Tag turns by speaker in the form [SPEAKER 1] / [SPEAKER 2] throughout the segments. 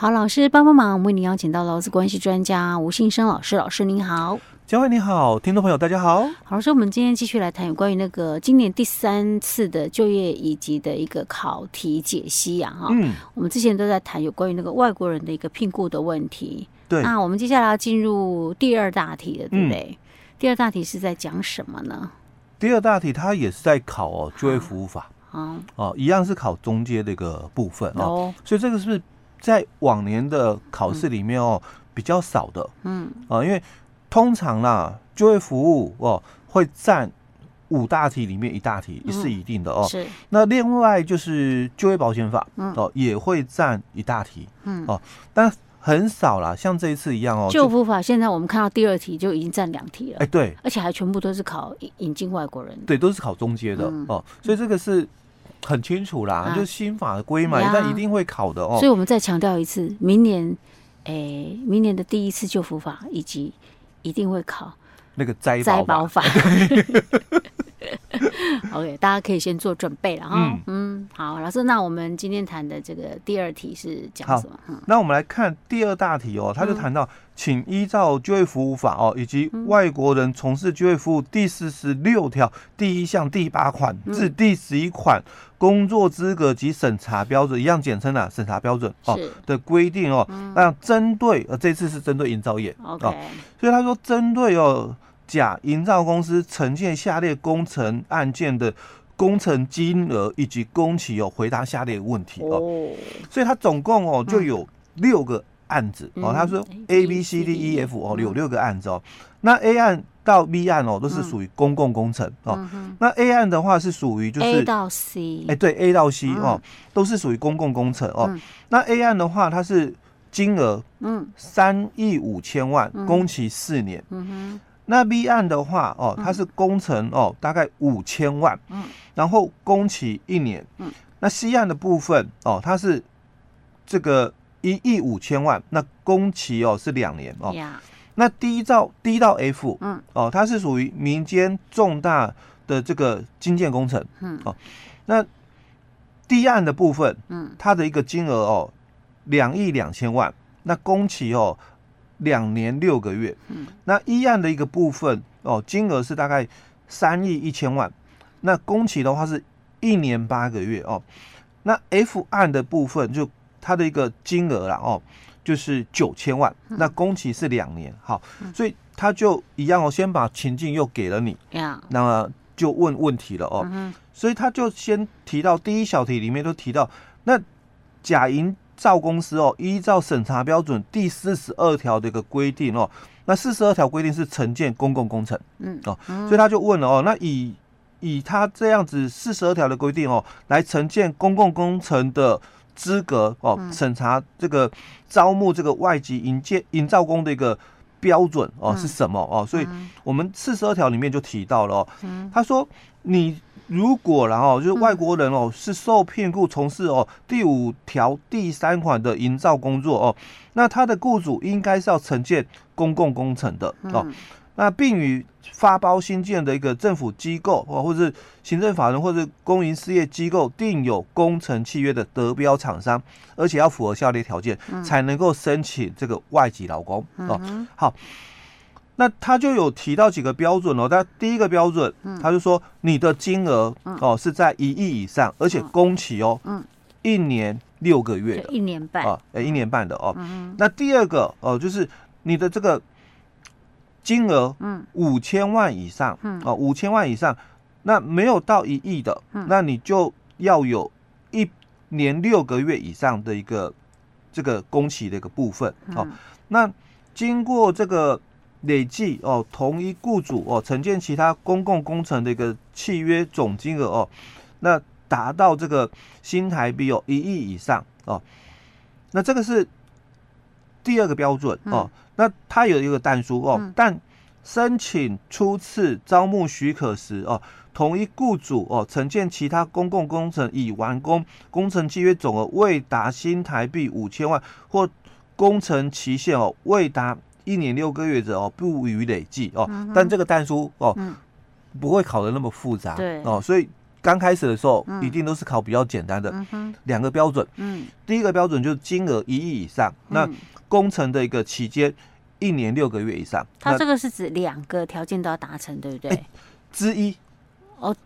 [SPEAKER 1] 好，老师帮帮忙，我们为您邀请到劳资关系专家吴信生老师，老师您好。
[SPEAKER 2] 嘉惠你好，听众朋友大家好。
[SPEAKER 1] 好，老师，我们今天继续来谈有关于那个今年第三次的就业以及的一个考题解析啊，哈。嗯。我们之前都在谈有关于那个外国人的一个聘雇的问题。
[SPEAKER 2] 对。
[SPEAKER 1] 那我们接下来要进入第二大题了，对不对？嗯。第二大题是在讲什么呢？
[SPEAKER 2] 第二大题它也是在考哦就业服务法。哦，哦，一样是考中阶的一个部分哦，所以这个是在往年的考试里面哦比较少的，嗯，啊，因为通常啦就业服务哦会占五大题里面一大题是一定的哦，是。那另外就是就业保险法哦也会占一大题，嗯。哦，但很少啦，像这一次一样哦。
[SPEAKER 1] 就法现在我们看到第二题就已经占两题了，
[SPEAKER 2] 哎对，
[SPEAKER 1] 而且还全部都是考引引进外国人，
[SPEAKER 2] 对，都是考中阶的哦，所以这个是。很清楚啦，啊、就是新法规嘛，但一定会考的哦。
[SPEAKER 1] 所以我们再强调一次，明年，诶、欸，明年的第一次救福法以及一定会考
[SPEAKER 2] 那个灾
[SPEAKER 1] 灾保法。OK，大家可以先做准备了哈。嗯，嗯，好，老师，那我们今天谈的这个第二题是讲什么？
[SPEAKER 2] 好，那我们来看第二大题哦，他就谈到，嗯、请依照就业服务法哦，以及外国人从事就业服务第四十六条第一项第八款至第十一款工作资格及审查标准一样简称的审查标准哦的规定哦，那针对呃这次是针对营造业哦，所以他说针对哦。甲营造公司承建下列工程案件的工程金额以及工期有回答下列问题哦，所以他总共哦就有六个案子哦，他说 A B C D E F 哦有六个案子哦，那 A 案到 B 案哦都是属于公共工程哦，那 A 案的话是属于就是
[SPEAKER 1] A 到 C
[SPEAKER 2] 哎对 A 到 C 哦都是属于公共工程哦，那 A 案的话它是金额嗯。三亿五千万，工期四年。嗯哼。那 B 案的话，哦，它是工程哦，大概五千万，嗯，然后工期一年，嗯，那 C 案的部分哦，它是这个一亿五千万，那工期哦是两年哦，那 D 到 D 到 F，嗯，哦，它是属于民间重大的这个基建工程，嗯，哦，那 D 案的部分，嗯，它的一个金额哦，两亿两千万，那工期哦。两年六个月，嗯，那一案的一个部分哦，金额是大概三亿一千万，那工期的话是一年八个月哦，那 F 案的部分就它的一个金额啦哦，就是九千万，那工期是两年，好，所以他就一样哦，先把情境又给了你，那么就问问题了哦，所以他就先提到第一小题里面都提到，那甲营造公司哦，依照审查标准第四十二条的一个规定哦，那四十二条规定是承建公共工程，嗯哦，所以他就问了哦，那以以他这样子四十二条的规定哦，来承建公共工程的资格哦，审查这个招募这个外籍营建营造工的一个标准哦是什么？哦？所以我们四十二条里面就提到了哦，他说你。如果然后就是外国人哦，是受聘雇从事哦第五条第三款的营造工作哦，那他的雇主应该是要承建公共工程的哦，那并与发包新建的一个政府机构哦，或者是行政法人或者公营事业机构订有工程契约的得标厂商，而且要符合下列条件，才能够申请这个外籍劳工哦。好。那他就有提到几个标准哦，他第一个标准，他就说你的金额哦是在一亿以上，而且工期哦，一年六个月，
[SPEAKER 1] 一年半。
[SPEAKER 2] 啊，哎，一年半的哦。那第二个哦，就是你的这个金额，嗯，五千万以上，哦，五千万以上，那没有到一亿的，那你就要有一年六个月以上的一个这个工期的一个部分哦。那经过这个。累计哦，同一雇主哦，承建其他公共工程的一个契约总金额哦，那达到这个新台币哦一亿以上哦，那这个是第二个标准哦。那它有一个但书哦，但申请初次招募许可时哦，同一雇主哦，承建其他公共工程已完工，工程契约总额未达新台币五千万，或工程期限哦未达。一年六个月者哦，不予累计哦。但这个单书哦，不会考的那么复杂，对哦。所以刚开始的时候，一定都是考比较简单的，两个标准。嗯，第一个标准就是金额一亿以上，那工程的一个期间一年六个月以上。
[SPEAKER 1] 它这个是指两个条件都要达成，对不对？
[SPEAKER 2] 之一。
[SPEAKER 1] 哦，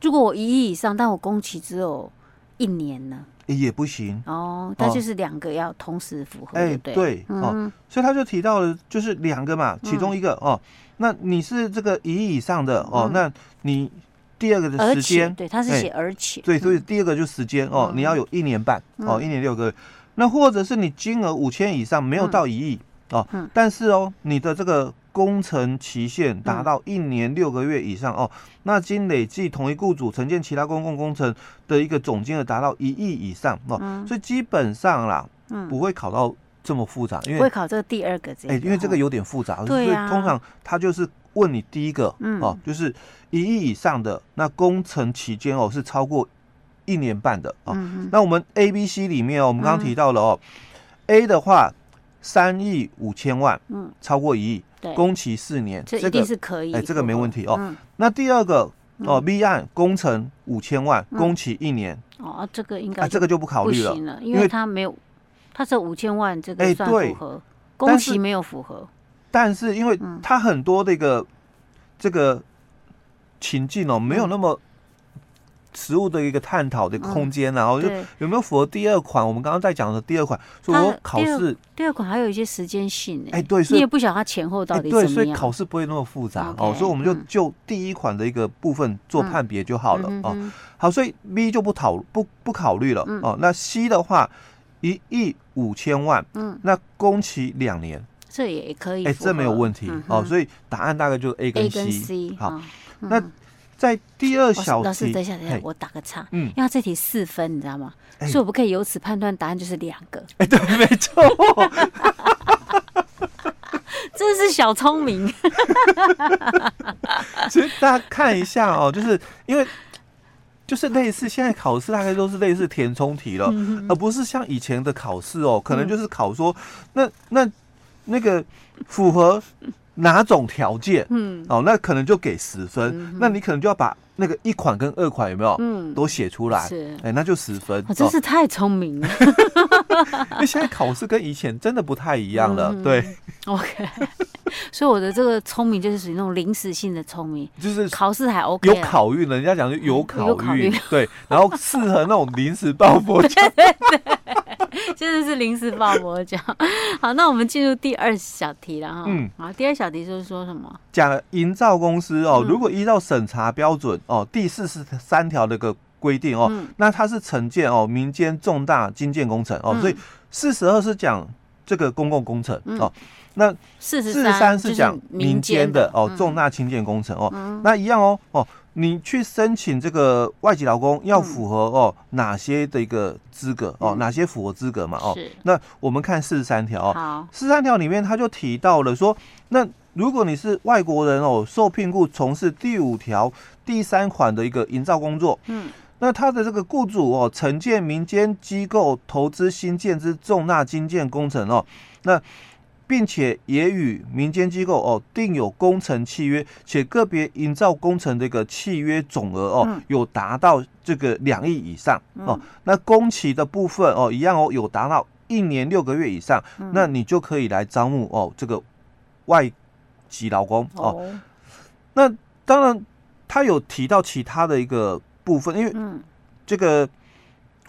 [SPEAKER 1] 如果我一亿以上，但我工期只有一年呢？
[SPEAKER 2] 也不行
[SPEAKER 1] 哦，那就是两个要同时符合，
[SPEAKER 2] 哎，对哦，所以他就提到了，就是两个嘛，其中一个哦，那你是这个一亿以上的哦，那你第二个的时间，
[SPEAKER 1] 对，他是写而且，
[SPEAKER 2] 对，所以第二个就时间哦，你要有一年半哦，一年六个月，那或者是你金额五千以上，没有到一亿哦，但是哦，你的这个。工程期限达到一年六个月以上哦，那经累计同一雇主承建其他公共工程的一个总金额达到一亿以上哦，所以基本上啦，不会考到这么复杂，因为
[SPEAKER 1] 不会考这个第二个这
[SPEAKER 2] 哎，因为这个有点复杂，所以通常他就是问你第一个哦，就是一亿以上的那工程期间哦是超过一年半的哦，那我们 A、B、C 里面哦，我们刚刚提到了哦，A 的话三亿五千万，嗯，超过一亿。工期四年，
[SPEAKER 1] 这一定是可以。
[SPEAKER 2] 哎，这个没问题哦。那第二个哦，B 案工程五千万，工期一年。
[SPEAKER 1] 哦，这个应该
[SPEAKER 2] 这个就不考虑了，
[SPEAKER 1] 因为他没有，他是五千万，这个算符合。工期没有符合，
[SPEAKER 2] 但是因为他很多的一个这个情境哦，没有那么。实物的一个探讨的空间，然后就有没有符合第二款？我们刚刚在讲的第二款，说我考试
[SPEAKER 1] 第二款还有一些时间性
[SPEAKER 2] 哎，对，
[SPEAKER 1] 你也不晓得它前后到底
[SPEAKER 2] 怎么样对，所以考试不会那么复杂哦，所以我们就就第一款的一个部分做判别就好了哦。好，所以 B 就不讨不不考虑了哦。那 C 的话，一亿五千万，嗯，那工期两年，
[SPEAKER 1] 这也可以，
[SPEAKER 2] 哎，这没有问题哦。所以答案大概就是 A 跟 C。好，那。在第二小题，老师，
[SPEAKER 1] 等一下，等一下，我打个岔。嗯，因为这题四分，你知道吗？所以我不可以由此判断答案就是两个。
[SPEAKER 2] 哎，对，没错。
[SPEAKER 1] 真是小聪明。
[SPEAKER 2] 其实大家看一下哦，就是因为就是类似现在考试大概都是类似填充题了，而不是像以前的考试哦，可能就是考说那那那个符合。哪种条件？嗯，哦，那可能就给十分。嗯、那你可能就要把那个一款跟二款有没有？嗯，都写出来。是，哎、欸，那就十分。
[SPEAKER 1] 我真是太聪明了。
[SPEAKER 2] 因为现在考试跟以前真的不太一样了。嗯、对。
[SPEAKER 1] OK。所以我的这个聪明就是属于那种临时性的聪明，
[SPEAKER 2] 就是
[SPEAKER 1] 考试还 OK，
[SPEAKER 2] 有考运，人家讲就有考运，对，然后适合那种临时抱佛脚，对 对对，
[SPEAKER 1] 真的是临时抱佛脚。好，那我们进入第二小题了哈。嗯，好，第二小题就是说什么？
[SPEAKER 2] 讲营造公司哦，如果依照审查标准哦，第四十三条的一个规定哦，那它是承建哦民间重大经建工程哦，所以四十二是讲这个公共工程哦。那四十三是讲民间的。哦，重大清建工程哦，那一样哦哦，你去申请这个外籍劳工要符合哦哪些的一个资格哦，哪些符合资格嘛哦？那我们看四十三条哦，四十三条里面他就提到了说，那如果你是外国人哦，受聘雇从事第五条第三款的一个营造工作，嗯，那他的这个雇主哦，承建民间机构投资新建之重大经建工程哦，那。并且也与民间机构哦订有工程契约，且个别营造工程的一个契约总额哦有达到这个两亿以上哦，那工期的部分哦一样哦有达到一年六个月以上，那你就可以来招募哦这个外籍劳工哦。那当然他有提到其他的一个部分，因为这个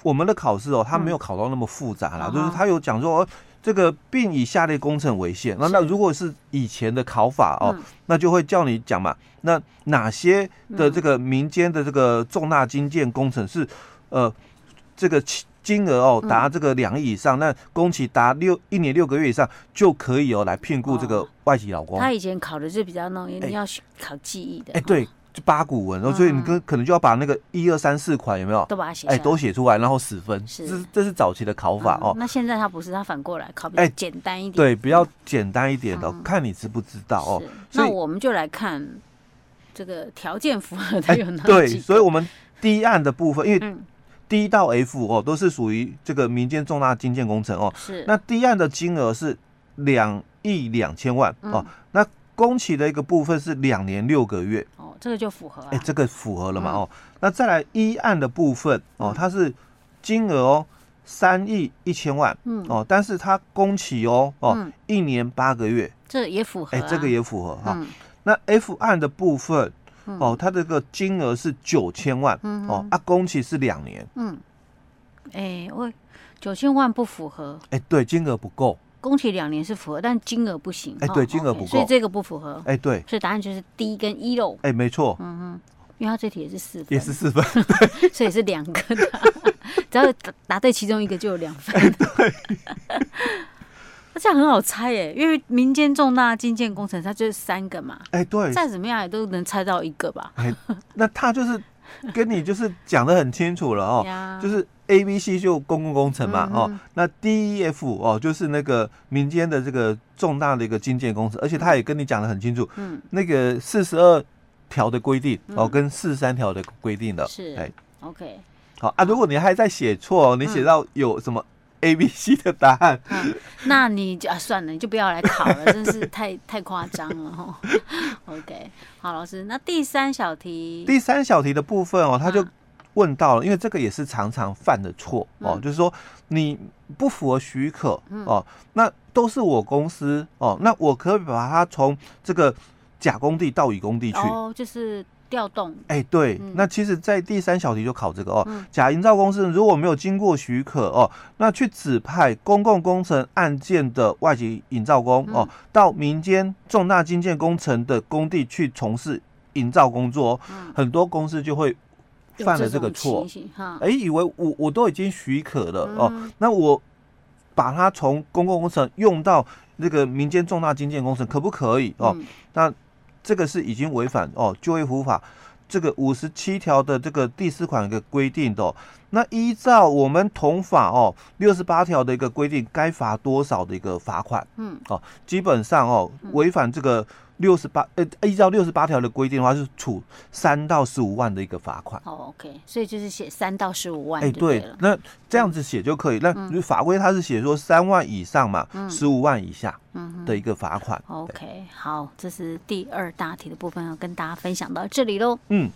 [SPEAKER 2] 我们的考试哦，他没有考到那么复杂啦，就是他有讲说。这个并以下列工程为限。那那如果是以前的考法哦，那就会叫你讲嘛。那哪些的这个民间的这个重大金建工程是呃这个金额哦达这个两亿以上，那工期达六一年六个月以上就可以哦来聘雇这个外籍劳工。
[SPEAKER 1] 他以前考的是比较那种你要考记忆的。
[SPEAKER 2] 哎，对。八股文，然后所以你跟可能就要把那个一二三四款有没有
[SPEAKER 1] 都把它写，
[SPEAKER 2] 哎，都写出来，然后十分。是，这这是早期的考法哦。
[SPEAKER 1] 那现在它不是，它反过来考，哎，简单一点。
[SPEAKER 2] 对，比较简单一点的，看你知不知道哦。
[SPEAKER 1] 那我们就来看这个条件符合的有哪几？
[SPEAKER 2] 对，所以我们第一案的部分，因为 D 到 F 哦都是属于这个民间重大基建工程哦。是。那 D 案的金额是两亿两千万哦。那工期的一个部分是两年六个月。
[SPEAKER 1] 这个就符合。
[SPEAKER 2] 哎，这个符合了嘛？哦，那再来一案的部分哦，它是金额哦三亿一千万，嗯哦，但是它工期哦哦一年八个月，
[SPEAKER 1] 这也符合。
[SPEAKER 2] 哎，这个也符合哈。那 F 案的部分哦，它这个金额是九千万，哦啊，工期是两年，嗯，
[SPEAKER 1] 哎，我九千万不符合。
[SPEAKER 2] 哎，对，金额不够。
[SPEAKER 1] 工期两年是符合，但金额不行。
[SPEAKER 2] 哎，对，金额不够，
[SPEAKER 1] 所以这个不符合。
[SPEAKER 2] 哎，对，
[SPEAKER 1] 所以答案就是 D 跟 E 喽。
[SPEAKER 2] 哎，没错。
[SPEAKER 1] 嗯嗯，因为他这题也是四分，
[SPEAKER 2] 也是四分，
[SPEAKER 1] 所以是两个的。只要答对其中一个就有两分。
[SPEAKER 2] 对。
[SPEAKER 1] 那这样很好猜耶，因为民间重大基建工程它就是三个嘛。
[SPEAKER 2] 哎，对。
[SPEAKER 1] 再怎么样也都能猜到一个吧？
[SPEAKER 2] 哎，那他就是 跟你就是讲的很清楚了哦，就是。A、B、C 就公共工程嘛，哦，那 D、E、F 哦，就是那个民间的这个重大的一个经建工程，而且他也跟你讲的很清楚，嗯，那个四十二条的规定哦，跟四十三条的规定的，
[SPEAKER 1] 是，哎，OK，
[SPEAKER 2] 好啊，如果你还在写错，你写到有什么 A、B、C 的答案，
[SPEAKER 1] 那你就啊算了，你就不要来考了，真是太太夸张了哈。OK，好，老师，那第三小题，
[SPEAKER 2] 第三小题的部分哦，他就。问到了，因为这个也是常常犯的错哦，嗯、就是说你不符合许可哦，嗯、那都是我公司哦，那我可以把它从这个甲工地到乙工地去
[SPEAKER 1] 哦，就是调动。
[SPEAKER 2] 哎，对，嗯、那其实，在第三小题就考这个哦，嗯、甲营造公司如果没有经过许可哦，那去指派公共工程案件的外籍营造工、嗯、哦，到民间重大经建工程的工地去从事营造工作，嗯、很多公司就会。犯了这个错，哎，以为我我都已经许可了哦，那我把它从公共工程用到那个民间重大经建工程，可不可以哦？那这个是已经违反哦就业服务法这个五十七条的这个第四款一个规定的。那依照我们同法哦六十八条的一个规定，该罚多少的一个罚款？嗯，哦，基本上哦违反这个。六十八，呃，依照六十八条的规定的话，是处三到十五万的一个罚款。
[SPEAKER 1] 哦，OK，所以就是写三到十五万。哎，
[SPEAKER 2] 对，那这样子写就可以。那法规它是写说三万以上嘛，十五万以下的一个罚款。
[SPEAKER 1] OK，好，这是第二大题的部分，要跟大家分享到这里喽。嗯。